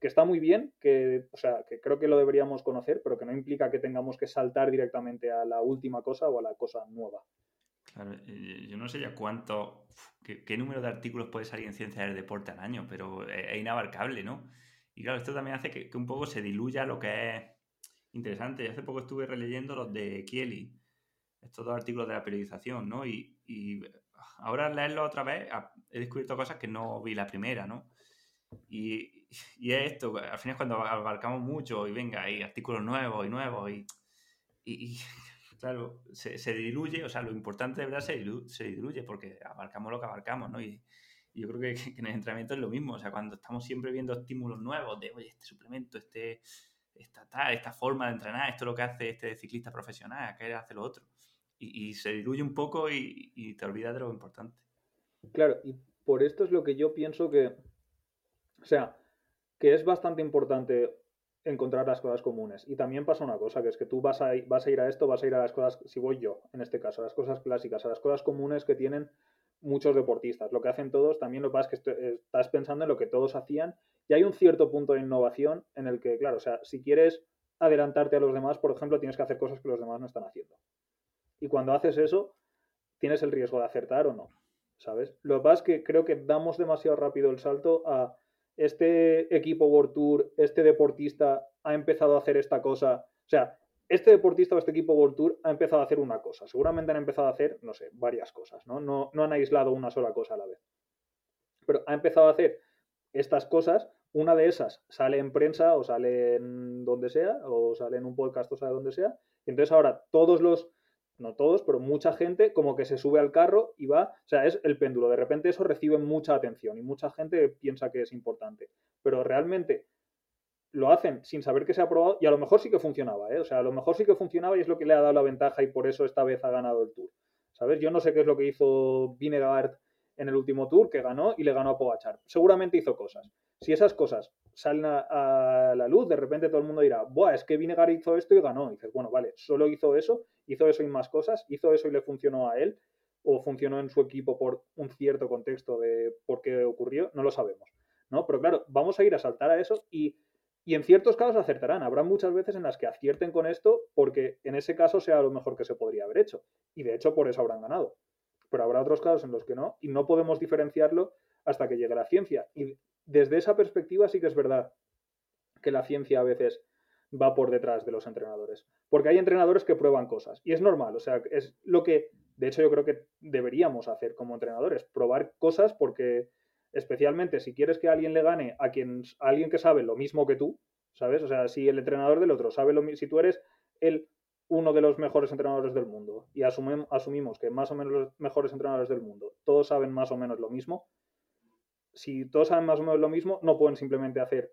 que está muy bien, que, o sea, que creo que lo deberíamos conocer, pero que no implica que tengamos que saltar directamente a la última cosa o a la cosa nueva.
Claro, eh, yo no sé ya cuánto, qué, número de artículos puede salir en ciencia del deporte al año, pero es, inabarcable, ¿no? Y claro, esto también hace que, un poco se diluya lo que es interesante. Yo hace poco estuve releyendo los de Kieli, estos dos artículos de la periodización, ¿no? Y, y ahora al leerlo otra vez he descubierto cosas que no vi la primera, ¿no? Y, y es esto, al final es cuando abarcamos mucho y venga, hay artículos nuevos y nuevos y, y, claro, se, se, diluye, o sea, lo importante de verdad se, se diluye porque abarcamos lo que abarcamos, ¿no? Y, yo creo que, en el entrenamiento es lo mismo, o sea, cuando estamos siempre viendo estímulos nuevos de, oye, este suplemento, este, esta tal, esta forma de entrenar, esto es lo que hace este ciclista profesional, que hace lo otro. Y, se diluye un poco y te olvidas de lo importante.
Claro, y por esto es lo que yo pienso que, o sea, que es bastante importante encontrar las cosas comunes. Y también pasa una cosa, que es que tú vas a, vas a ir a esto, vas a ir a las cosas, si voy yo, en este caso, a las cosas clásicas, a las cosas comunes que tienen muchos deportistas. Lo que hacen todos, también lo que pasa es que estás pensando en lo que todos hacían y hay un cierto punto de innovación en el que, claro, o sea, si quieres adelantarte a los demás, por ejemplo, tienes que hacer cosas que los demás no están haciendo. Y cuando haces eso, tienes el riesgo de acertar o no, ¿sabes? Lo que pasa es que creo que damos demasiado rápido el salto a este equipo World Tour, este deportista ha empezado a hacer esta cosa. O sea, este deportista o este equipo World Tour ha empezado a hacer una cosa. Seguramente han empezado a hacer, no sé, varias cosas, ¿no? No, no han aislado una sola cosa a la vez. Pero ha empezado a hacer estas cosas. Una de esas sale en prensa o sale en donde sea, o sale en un podcast o sale donde sea. Y entonces ahora todos los no todos, pero mucha gente como que se sube al carro y va, o sea, es el péndulo, de repente eso recibe mucha atención y mucha gente piensa que es importante, pero realmente lo hacen sin saber que se ha probado y a lo mejor sí que funcionaba, ¿eh? o sea, a lo mejor sí que funcionaba y es lo que le ha dado la ventaja y por eso esta vez ha ganado el Tour, ¿sabes? Yo no sé qué es lo que hizo Vinegaard en el último Tour, que ganó y le ganó a Pogachar, seguramente hizo cosas, si esas cosas salen a, la luz, de repente todo el mundo dirá, Buah, es que Vinegar hizo esto y ganó. Y dices, bueno, vale, solo hizo eso, hizo eso y más cosas, hizo eso y le funcionó a él, o funcionó en su equipo por un cierto contexto de por qué ocurrió, no lo sabemos. ¿no? Pero claro, vamos a ir a saltar a eso y, y en ciertos casos acertarán. Habrá muchas veces en las que acierten con esto porque en ese caso sea lo mejor que se podría haber hecho. Y de hecho por eso habrán ganado. Pero habrá otros casos en los que no y no podemos diferenciarlo hasta que llegue la ciencia. Y desde esa perspectiva sí que es verdad que la ciencia a veces va por detrás de los entrenadores. Porque hay entrenadores que prueban cosas. Y es normal, o sea, es lo que, de hecho, yo creo que deberíamos hacer como entrenadores, probar cosas porque, especialmente si quieres que alguien le gane a, quien, alguien que sabe lo mismo que tú, ¿sabes? O sea, si el entrenador del otro sabe lo mismo, si tú eres el uno de los mejores entrenadores del mundo y asumimos que más o menos los mejores entrenadores del mundo todos saben más o menos lo mismo, si todos saben más o menos lo mismo, no pueden simplemente hacer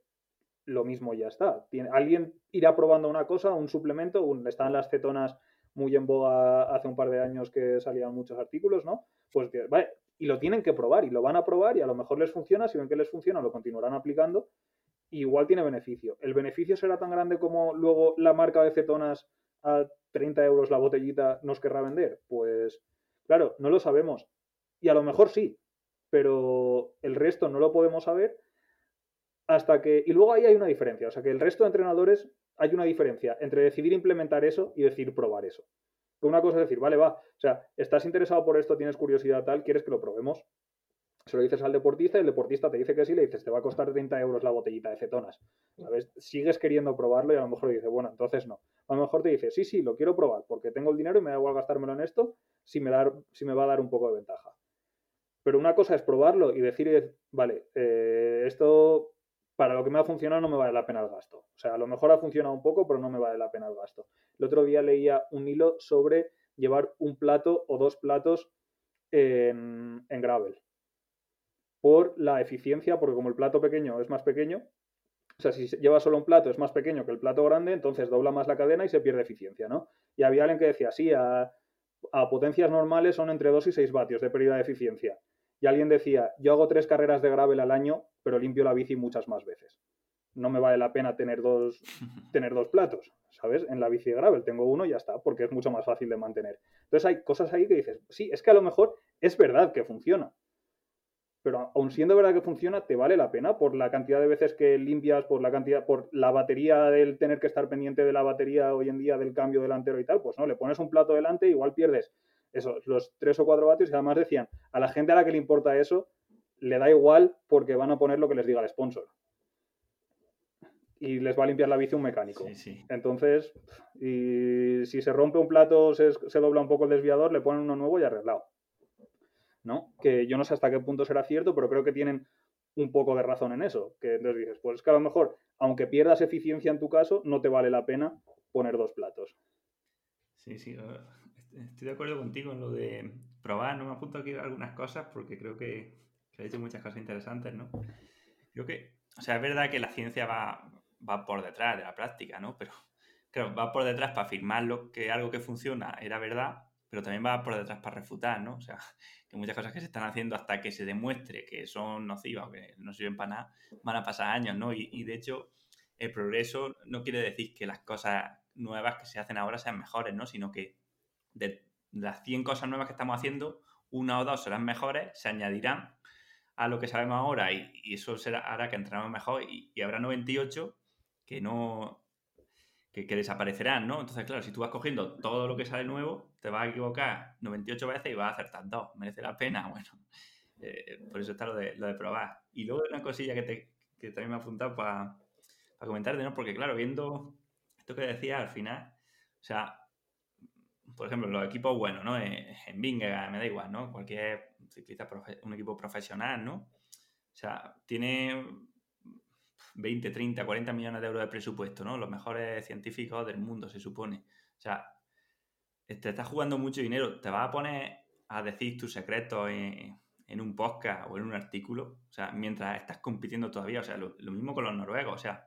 lo mismo y ya está. alguien irá probando una cosa, un suplemento, un, están las cetonas muy en boga hace un par de años que salían muchos artículos, ¿no? Pues vale, y lo tienen que probar y lo van a probar y a lo mejor les funciona, si ven que les funciona lo continuarán aplicando igual tiene beneficio. ¿El beneficio será tan grande como luego la marca de cetonas a 30 euros la botellita nos querrá vender? Pues claro, no lo sabemos. Y a lo mejor sí, pero el resto no lo podemos saber hasta que... Y luego ahí hay una diferencia, o sea que el resto de entrenadores hay una diferencia entre decidir implementar eso y decir probar eso. Una cosa es decir, vale, va, o sea, estás interesado por esto, tienes curiosidad tal, quieres que lo probemos. Se lo dices al deportista y el deportista te dice que sí, le dices, te va a costar 30 euros la botellita de cetonas. ¿Sabes? Sigues queriendo probarlo y a lo mejor dice, bueno, entonces no. A lo mejor te dice, sí, sí, lo quiero probar porque tengo el dinero y me da igual gastármelo en esto si me, si me va a dar un poco de ventaja. Pero una cosa es probarlo y decir, vale, eh, esto para lo que me ha funcionado no me vale la pena el gasto. O sea, a lo mejor ha funcionado un poco, pero no me vale la pena el gasto. El otro día leía un hilo sobre llevar un plato o dos platos en, gravel. Por la eficiencia, porque como el plato pequeño es más pequeño, o sea, si lleva solo un plato es más pequeño que el plato grande, entonces dobla más la cadena y se pierde eficiencia, ¿no? Y había alguien que decía, sí, a, a potencias normales son entre 2 y 6 vatios de pérdida de eficiencia. Y alguien decía, yo hago tres carreras de gravel al año, pero limpio la bici muchas más veces. No me vale la pena tener dos, tener dos platos, ¿sabes? En la bici de gravel tengo uno y ya está, porque es mucho más fácil de mantener. Entonces hay cosas ahí que dices, sí, es que a lo mejor es verdad que funciona. Pero aun siendo verdad que funciona, te vale la pena por la cantidad de veces que limpias, por la cantidad, por la batería del tener que estar pendiente de la batería hoy en día del cambio delantero y tal, pues no, le pones un plato delante, igual pierdes eso, los tres o cuatro vatios y además decían, a la gente a la que le importa eso, le da igual porque van a poner lo que les diga el sponsor. Y les va a limpiar la bici un mecánico. Entonces, y si se rompe un plato, se, se, dobla un poco el desviador, le ponen uno nuevo y arreglado. ¿No? Que yo no sé hasta qué punto será cierto, pero creo que tienen un poco de razón en eso. Que entonces dices, pues es que a lo mejor, aunque pierdas eficiencia en tu caso, no te vale la pena poner dos platos.
Sí, sí estoy de acuerdo contigo en lo de probar. No me apunto aquí algunas cosas porque creo que, que he hecho muchas cosas interesantes, ¿no? Creo que, o sea, es verdad que la ciencia va, va por detrás de la práctica, ¿no? Pero, claro, va por detrás para afirmar lo que algo que funciona era verdad, pero también va por detrás para refutar, ¿no? O sea, que muchas cosas que se están haciendo hasta que se demuestre que son nocivas o que no sirven para nada, van a pasar años, ¿no? Y, y de hecho, el progreso no quiere decir que las cosas nuevas que se hacen ahora sean mejores, ¿no? Sino que de las 100 cosas nuevas que estamos haciendo, una o dos serán mejores, se añadirán a lo que sabemos ahora y, eso será, hará que entrenemos mejor y, habrá 98 que no que, desaparecerán, ¿no? Entonces, claro, si tú vas cogiendo todo lo que sale nuevo, te vas a equivocar 98 veces y vas a acertar dos. ¿Merece la pena? Bueno, eh, por eso está lo de, lo de probar. Y luego una cosilla que, te, que también me ha apuntado para, para comentarte, ¿no? Porque, claro, viendo esto que decía al final, o sea, por ejemplo, los equipos buenos, ¿no? En Vingegaard, me da igual, ¿no? Cualquier ciclista, un equipo profesional, ¿no? O sea, tiene 20, 30, 40 millones de euros de presupuesto, ¿no? Los mejores científicos del mundo, se supone. O sea, te estás jugando mucho dinero, te vas a poner a decir tus secretos en, un podcast o en un artículo, o sea, mientras estás compitiendo todavía, o sea, lo mismo con los noruegos, o sea,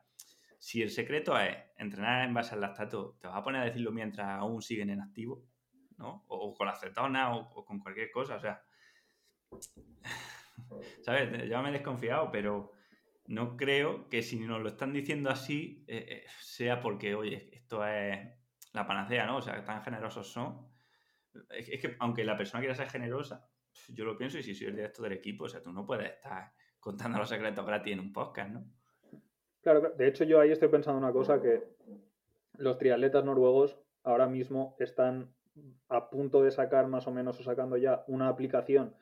si el secreto es entrenar en base al lactato, te vas a poner a decirlo mientras aún siguen en activo, ¿no? O, con la acetona o, con cualquier cosa, o sea. ¿Sabes? Ya me he desconfiado, pero no creo que si nos lo están diciendo así eh, eh, sea porque, oye, esto es la panacea, ¿no? O sea, tan generosos son. Es, es, que aunque la persona quiera ser generosa, yo lo pienso y si soy el director del equipo, o sea, tú no puedes estar contando los secretos gratis en un podcast, ¿no?
Claro, de hecho yo ahí estoy pensando una cosa que los triatletas noruegos ahora mismo están a punto de sacar más o menos o sacando ya una aplicación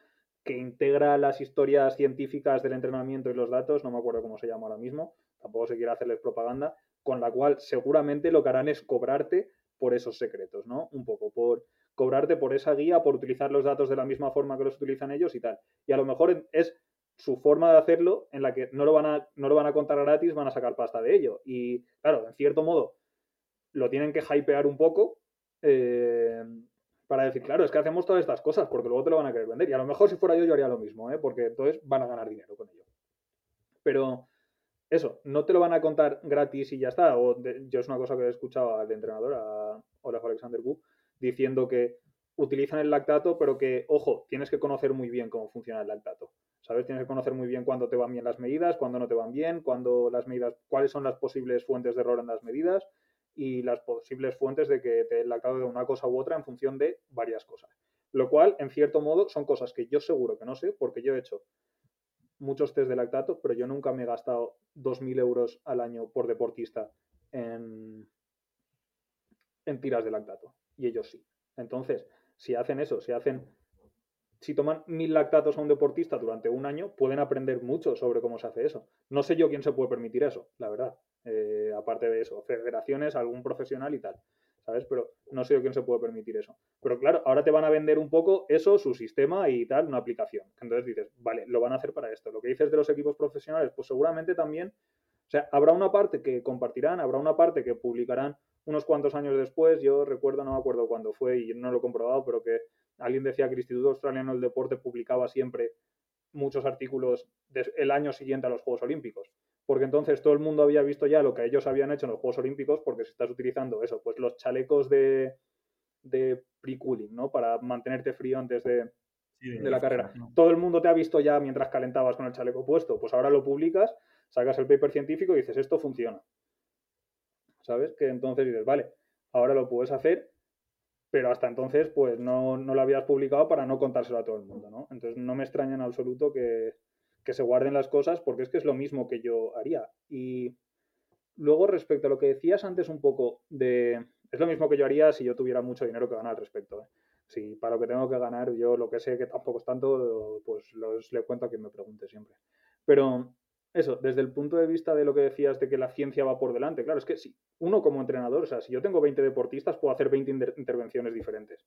que integra las historias científicas del entrenamiento y los datos, no me acuerdo cómo se llama ahora mismo, tampoco se quiere hacerles propaganda, con la cual seguramente lo que harán es cobrarte por esos secretos, ¿no? Un poco, por cobrarte por esa guía, por utilizar los datos de la misma forma que los utilizan ellos y tal. Y a lo mejor es su forma de hacerlo en la que no lo, van a, no lo van a contar gratis, van a sacar pasta de ello. Y claro, en cierto modo, lo tienen que hypear un poco eh, para decir, claro, es que hacemos todas estas cosas porque luego te lo van a querer vender. Y a lo mejor si fuera yo, yo haría lo mismo, ¿eh? porque entonces van a ganar dinero con ello. Pero eso, no te lo van a contar gratis y ya está. O yo es una cosa que he escuchado al entrenador, a Olaf Alexander Wu, diciendo que utilizan el lactato, pero que, ojo, tienes que conocer muy bien cómo funciona el lactato. ¿Sabes? Tienes que conocer muy bien cuándo te van bien las medidas, cuándo no te van bien, cuándo las medidas, cuáles son las posibles fuentes de error en las medidas y las posibles fuentes de que te lactado de una cosa u otra en función de varias cosas. Lo cual, en cierto modo, son cosas que yo seguro que no sé, porque yo he hecho muchos test de lactato, pero yo nunca me he gastado 2.000 euros al año por deportista en, en tiras de lactato. Y ellos sí. Entonces, si hacen eso, si hacen si toman mil lactatos a un deportista durante un año, pueden aprender mucho sobre cómo se hace eso. No sé yo quién se puede permitir eso, la verdad. Eh, aparte de eso, federaciones, algún profesional y tal. ¿Sabes? Pero no sé yo quién se puede permitir eso. Pero claro, ahora te van a vender un poco eso, su sistema y tal, una aplicación. Entonces dices, vale, lo van a hacer para esto. Lo que dices de los equipos profesionales, pues seguramente también, o sea, habrá una parte que compartirán, habrá una parte que publicarán unos cuantos años después. Yo recuerdo, no me acuerdo cuándo fue y no lo he comprobado, pero que alguien decía que el Instituto Australiano del Deporte publicaba siempre muchos artículos el año siguiente a los Juegos Olímpicos. Porque entonces todo el mundo había visto ya lo que ellos habían hecho en los Juegos Olímpicos, porque si estás utilizando eso, pues los chalecos de, de pre-cooling, ¿no? Para mantenerte frío antes de, de la carrera. Todo el mundo te ha visto ya mientras calentabas con el chaleco puesto. Pues ahora lo publicas, sacas el paper científico y dices, esto funciona. ¿Sabes? Que entonces dices, vale, ahora lo puedes hacer pero hasta entonces pues no, lo habías publicado para no contárselo a todo el mundo, ¿no? Entonces no me extraña en absoluto que, se guarden las cosas porque es que es lo mismo que yo haría. Y luego respecto a lo que decías antes un poco de... Es lo mismo que yo haría si yo tuviera mucho dinero que ganar al respecto. ¿eh? Si para lo que tengo que ganar yo lo que sé que tampoco es tanto, pues los, le cuento a quien me pregunte siempre. Pero eso, desde el punto de vista de lo que decías de que la ciencia va por delante, claro, es que si uno como entrenador, o sea, si yo tengo 20 deportistas, puedo hacer 20 intervenciones diferentes.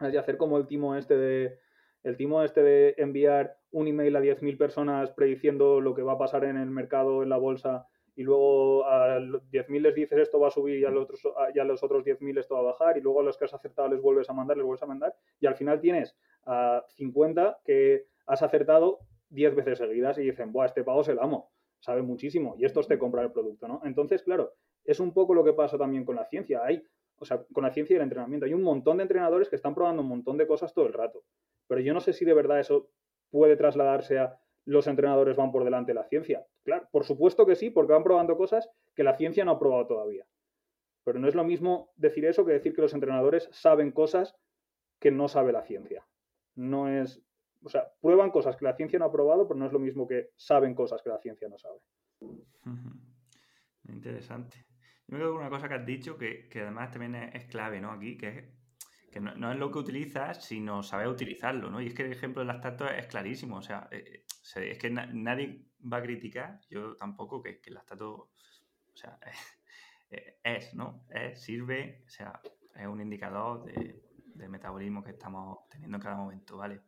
Es de hacer como el timo este de el timo este de enviar un email a 10.000 personas prediciendo lo que va a pasar en el mercado, en la bolsa, y luego a 10.000 les dices esto va a subir y a los otros, y a los otros 10.000 esto va a bajar, y luego a los que has acertado les vuelves a mandar, les vuelves a mandar, y al final tienes a 50 que has acertado 10 veces seguidas y dicen, Buah, este pago se lo amo, sabe muchísimo y estos te compran el producto, ¿no? Entonces, claro, es un poco lo que pasa también con la ciencia. Hay, o sea, con la ciencia y el entrenamiento. Hay un montón de entrenadores que están probando un montón de cosas todo el rato. Pero yo no sé si de verdad eso puede trasladarse a los entrenadores van por delante de la ciencia. Claro, por supuesto que sí, porque van probando cosas que la ciencia no ha probado todavía. Pero no es lo mismo decir eso que decir que los entrenadores saben cosas que no sabe la ciencia. No es, o sea, prueban cosas que la ciencia no ha probado, pero no es lo mismo que saben cosas que la ciencia no sabe.
Interesante. Yo me quedo con una cosa que has dicho que, además también es, clave, ¿no? Aquí, que es que no, es lo que utilizas, sino saber utilizarlo, ¿no? Y es que el ejemplo del lactato es clarísimo, o sea, eh, es que nadie va a criticar, yo tampoco, que, el lactato, o sea, es, ¿no? Es, sirve, o sea, es un indicador de, de metabolismo que estamos teniendo en cada momento, ¿vale?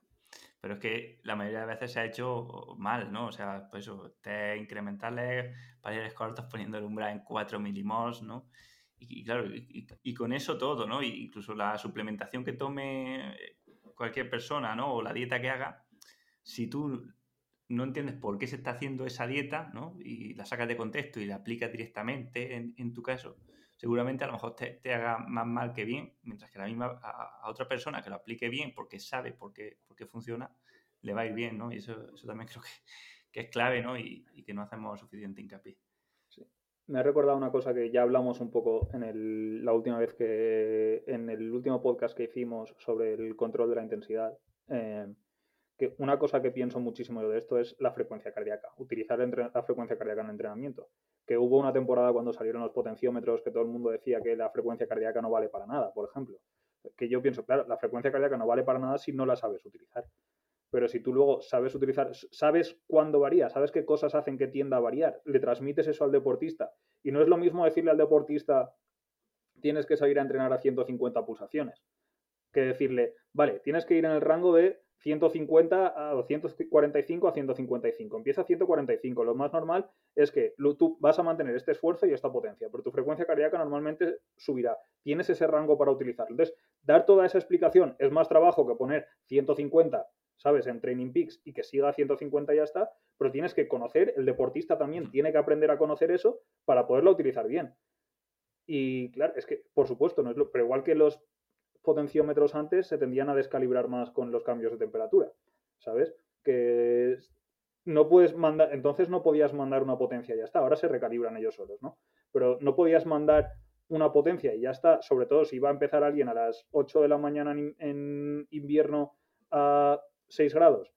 Pero es que la mayoría de veces se ha hecho mal, ¿no? O sea, pues eso, te incrementales, paredes cortos poniendo el umbral en 4 milimols, ¿no? Y, claro, y, con eso todo, ¿no? incluso la suplementación que tome cualquier persona, ¿no? O la dieta que haga, si tú no entiendes por qué se está haciendo esa dieta, ¿no? Y la sacas de contexto y la aplicas directamente en, en tu caso, seguramente a lo mejor te, haga más mal que bien, mientras que la misma a, otra persona que lo aplique bien porque sabe por qué, funciona, le va a ir bien, ¿no? Y eso, eso también creo que, es clave, ¿no? Y, que no hacemos suficiente hincapié.
Sí. Me ha recordado una cosa que ya hablamos un poco en el, la última vez que, en el último podcast que hicimos sobre el control de la intensidad. Eh, que una cosa que pienso muchísimo de esto es la frecuencia cardíaca, utilizar la frecuencia cardíaca en el entrenamiento que hubo una temporada cuando salieron los potenciómetros que todo el mundo decía que la frecuencia cardíaca no vale para nada, por ejemplo. Que yo pienso, claro, la frecuencia cardíaca no vale para nada si no la sabes utilizar. Pero si tú luego sabes utilizar, sabes cuándo varía, sabes qué cosas hacen que tienda a variar, le transmites eso al deportista. Y no es lo mismo decirle al deportista, tienes que salir a entrenar a 150 pulsaciones, que decirle, vale, tienes que ir en el rango de 150 a 145 a 155. Empieza a 145. Lo más normal es que tú vas a mantener este esfuerzo y esta potencia, pero tu frecuencia cardíaca normalmente subirá. Tienes ese rango para utilizarlo. Entonces, dar toda esa explicación es más trabajo que poner 150, ¿sabes? En Training Peaks y que siga a 150 y ya está, pero tienes que conocer, el deportista también tiene que aprender a conocer eso para poderlo utilizar bien. Y claro, es que, por supuesto, no es lo, pero igual que los potenciómetros antes se tendían a descalibrar más con los cambios de temperatura, ¿sabes? Que no puedes mandar, entonces no podías mandar una potencia, ya está, ahora se recalibran ellos solos, ¿no? Pero no podías mandar una potencia y ya está, sobre todo si va a empezar alguien a las 8 de la mañana en, invierno a 6 grados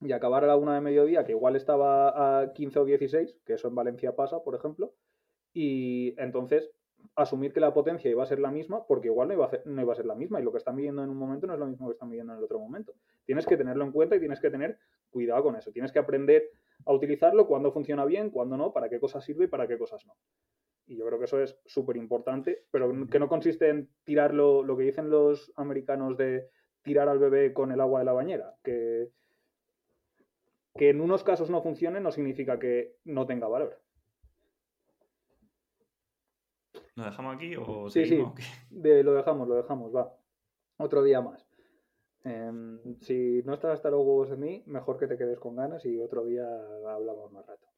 y acabar a la una de mediodía, que igual estaba a 15 o 16, que eso en Valencia pasa, por ejemplo, y entonces asumir que la potencia iba a ser la misma, porque igual no iba, a ser, no iba a ser la misma, y lo que están midiendo en un momento no es lo mismo que están midiendo en el otro momento. Tienes que tenerlo en cuenta y tienes que tener cuidado con eso. Tienes que aprender a utilizarlo, cuando funciona bien, cuando no, para qué cosas sirve y para qué cosas no. Y yo creo que eso es súper importante, pero que no consiste en tirarlo, lo que dicen los americanos de tirar al bebé con el agua de la bañera, que, que en unos casos no funcione no significa que no tenga valor.
¿Lo dejamos aquí o
sí, sí, lo dejamos, lo dejamos, va. Otro día más. Em, si no estás hasta los huevos de mí, mejor que te quedes con ganas y otro día hablamos más rato.